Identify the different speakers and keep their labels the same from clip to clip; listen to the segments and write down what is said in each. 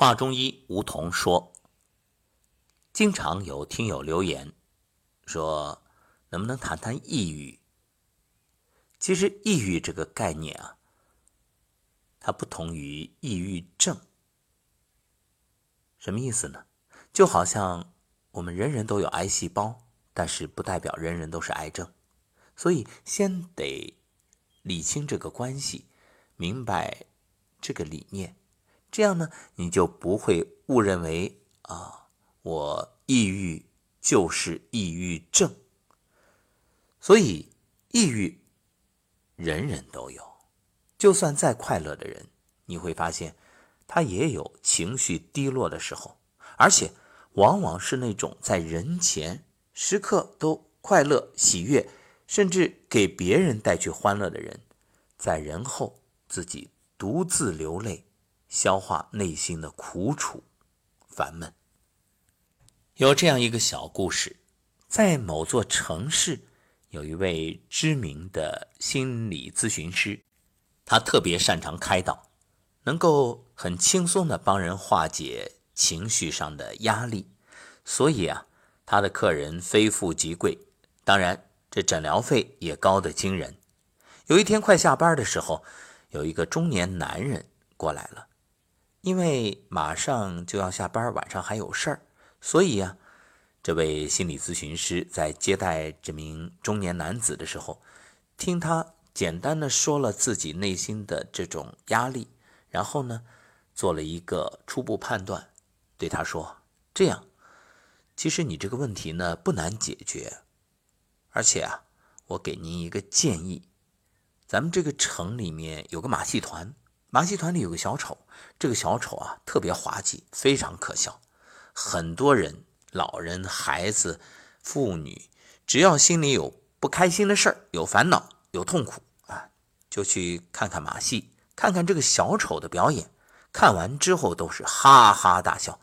Speaker 1: 华中医吴桐说：“经常有听友留言说，能不能谈谈抑郁？其实，抑郁这个概念啊，它不同于抑郁症。什么意思呢？就好像我们人人都有癌细胞，但是不代表人人都是癌症。所以，先得理清这个关系，明白这个理念。”这样呢，你就不会误认为啊，我抑郁就是抑郁症。所以，抑郁人人都有，就算再快乐的人，你会发现他也有情绪低落的时候，而且往往是那种在人前时刻都快乐喜悦，甚至给别人带去欢乐的人，在人后自己独自流泪。消化内心的苦楚、烦闷。有这样一个小故事，在某座城市，有一位知名的心理咨询师，他特别擅长开导，能够很轻松的帮人化解情绪上的压力，所以啊，他的客人非富即贵，当然这诊疗费也高得惊人。有一天快下班的时候，有一个中年男人过来了。因为马上就要下班，晚上还有事儿，所以呀，这位心理咨询师在接待这名中年男子的时候，听他简单的说了自己内心的这种压力，然后呢，做了一个初步判断，对他说：“这样，其实你这个问题呢不难解决，而且啊，我给您一个建议，咱们这个城里面有个马戏团。”马戏团里有个小丑，这个小丑啊特别滑稽，非常可笑。很多人、老人、孩子、妇女，只要心里有不开心的事儿、有烦恼、有痛苦啊，就去看看马戏，看看这个小丑的表演。看完之后都是哈哈大笑。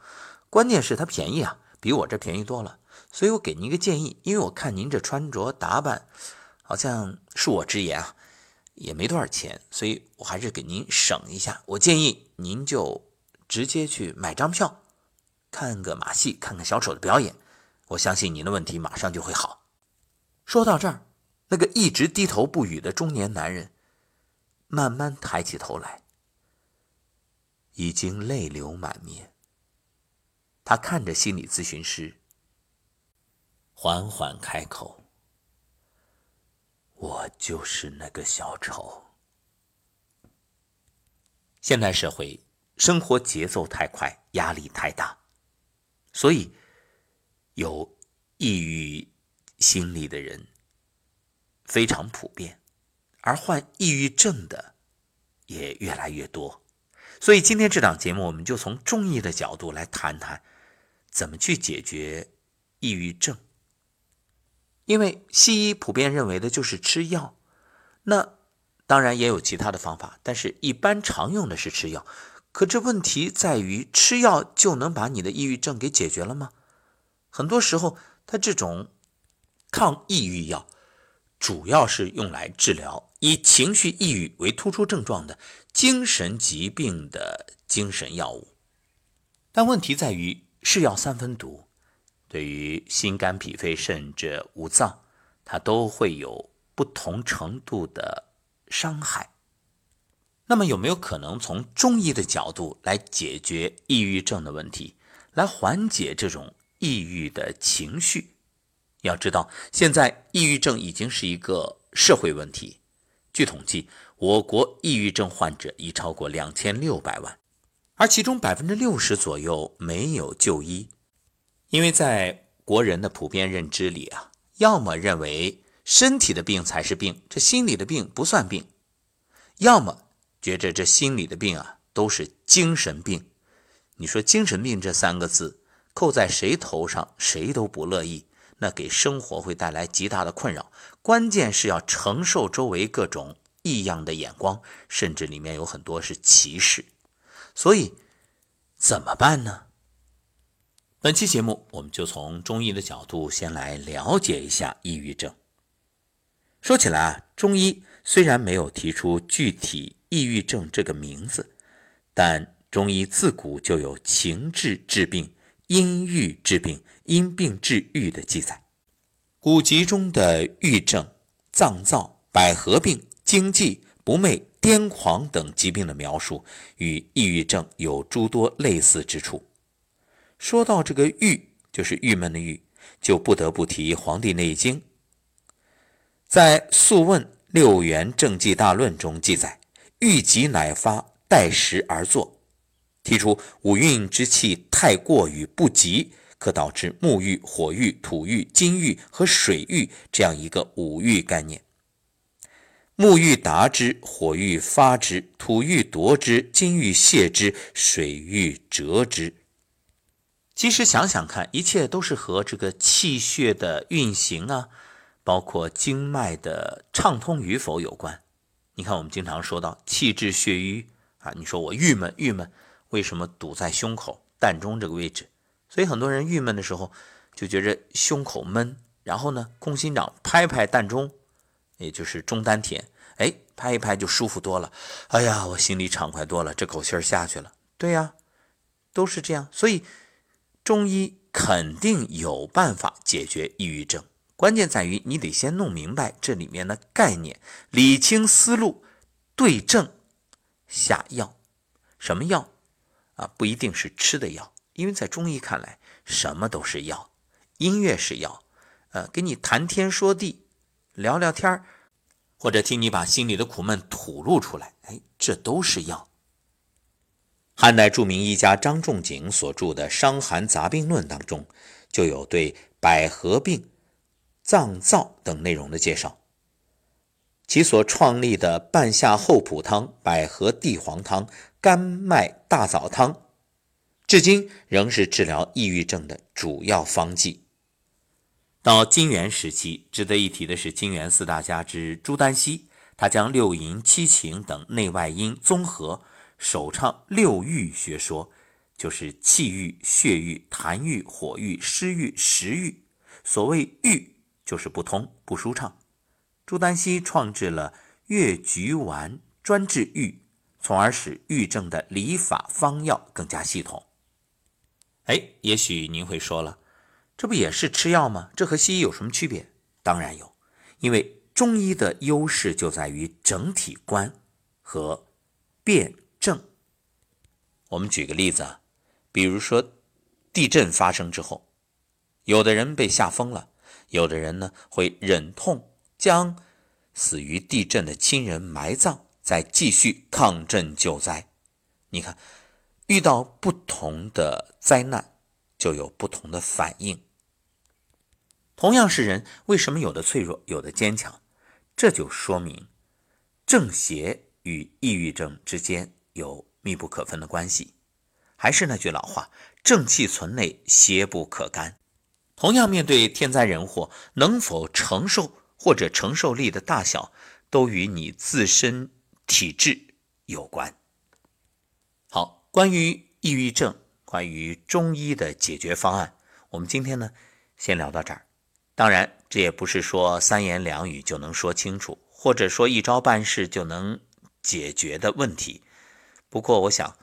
Speaker 1: 关键是它便宜啊，比我这便宜多了。所以我给您一个建议，因为我看您这穿着打扮，好像恕我直言啊。也没多少钱，所以我还是给您省一下。我建议您就直接去买张票，看个马戏，看看小丑的表演。我相信您的问题马上就会好。说到这儿，那个一直低头不语的中年男人慢慢抬起头来，已经泪流满面。他看着心理咨询师，缓缓开口。就是那个小丑。现代社会生活节奏太快，压力太大，所以有抑郁心理的人非常普遍，而患抑郁症的也越来越多。所以今天这档节目，我们就从中医的角度来谈谈怎么去解决抑郁症。因为西医普遍认为的就是吃药，那当然也有其他的方法，但是一般常用的是吃药。可这问题在于，吃药就能把你的抑郁症给解决了吗？很多时候，它这种抗抑郁药主要是用来治疗以情绪抑郁为突出症状的精神疾病的精神药物。但问题在于，是药三分毒。对于心肝脾肺肾这五脏，它都会有不同程度的伤害。那么，有没有可能从中医的角度来解决抑郁症的问题，来缓解这种抑郁的情绪？要知道，现在抑郁症已经是一个社会问题。据统计，我国抑郁症患者已超过两千六百万，而其中百分之六十左右没有就医。因为在国人的普遍认知里啊，要么认为身体的病才是病，这心理的病不算病；要么觉着这心理的病啊都是精神病。你说“精神病”这三个字扣在谁头上，谁都不乐意，那给生活会带来极大的困扰。关键是要承受周围各种异样的眼光，甚至里面有很多是歧视。所以怎么办呢？本期节目，我们就从中医的角度先来了解一下抑郁症。说起来啊，中医虽然没有提出具体抑郁症这个名字，但中医自古就有情志治病、因郁治病、因病治愈的记载。古籍中的郁症、脏燥、百合病、惊悸、不寐、癫狂等疾病的描述，与抑郁症有诸多类似之处。说到这个郁，就是郁闷的郁，就不得不提《黄帝内经》。在《素问·六元正纪大论》中记载：“欲急乃发，待时而作。”提出五运之气太过于不及，可导致木郁、火郁、土郁、金郁和水郁这样一个五郁概念。木郁达之，火郁发之，土郁夺之，金郁泄之，水郁折之。其实想想看，一切都是和这个气血的运行啊。包括经脉的畅通与否有关。你看，我们经常说到气滞血瘀啊，你说我郁闷，郁闷为什么堵在胸口膻中这个位置？所以很多人郁闷的时候就觉着胸口闷，然后呢，空心掌拍拍膻中，也就是中丹田，哎，拍一拍就舒服多了。哎呀，我心里畅快多了，这口气儿下去了。对呀，都是这样。所以中医肯定有办法解决抑郁症。关键在于你得先弄明白这里面的概念，理清思路，对症下药。什么药啊？不一定是吃的药，因为在中医看来，什么都是药。音乐是药，呃，给你谈天说地，聊聊天儿或者听你把心里的苦闷吐露出来，哎，这都是药。汉代著名医家张仲景所著的《伤寒杂病论》当中，就有对百合病。脏燥等内容的介绍，其所创立的半夏厚朴汤、百合地黄汤、甘麦大枣汤，至今仍是治疗抑郁症的主要方剂。到金元时期，值得一提的是金元四大家之朱丹溪，他将六淫七情等内外因综合，首倡六郁学说，就是气郁、血郁、痰郁、火郁、湿郁、食郁。所谓郁。就是不通不舒畅。朱丹溪创制了越橘丸，专治郁，从而使郁症的理法方药更加系统。哎，也许您会说了，这不也是吃药吗？这和西医有什么区别？当然有，因为中医的优势就在于整体观和辨证。我们举个例子啊，比如说地震发生之后，有的人被吓疯了。有的人呢会忍痛将死于地震的亲人埋葬，再继续抗震救灾。你看，遇到不同的灾难，就有不同的反应。同样是人，为什么有的脆弱，有的坚强？这就说明正邪与抑郁症之间有密不可分的关系。还是那句老话：正气存内，邪不可干。同样，面对天灾人祸，能否承受或者承受力的大小，都与你自身体质有关。好，关于抑郁症，关于中医的解决方案，我们今天呢，先聊到这儿。当然，这也不是说三言两语就能说清楚，或者说一招半式就能解决的问题。不过，我想，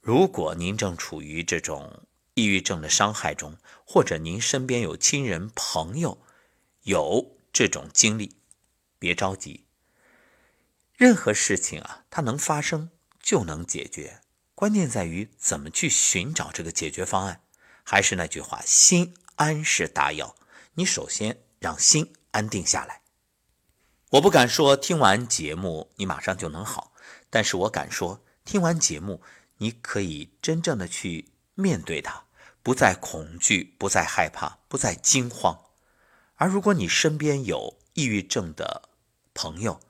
Speaker 1: 如果您正处于这种，抑郁症的伤害中，或者您身边有亲人朋友有这种经历，别着急。任何事情啊，它能发生就能解决，关键在于怎么去寻找这个解决方案。还是那句话，心安是大药。你首先让心安定下来。我不敢说听完节目你马上就能好，但是我敢说，听完节目你可以真正的去。面对它，不再恐惧，不再害怕，不再惊慌。而如果你身边有抑郁症的朋友、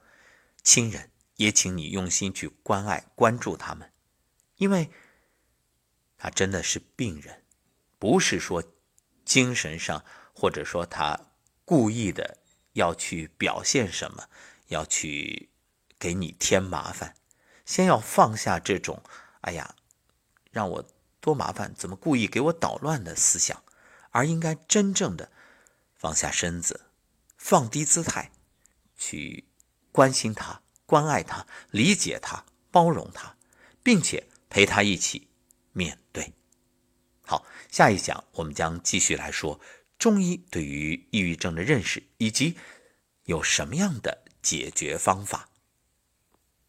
Speaker 1: 亲人，也请你用心去关爱、关注他们，因为他真的是病人，不是说精神上，或者说他故意的要去表现什么，要去给你添麻烦。先要放下这种，哎呀，让我。多麻烦！怎么故意给我捣乱的思想，而应该真正的放下身子，放低姿态，去关心他、关爱他、理解他、包容他，并且陪他一起面对。好，下一讲我们将继续来说中医对于抑郁症的认识，以及有什么样的解决方法。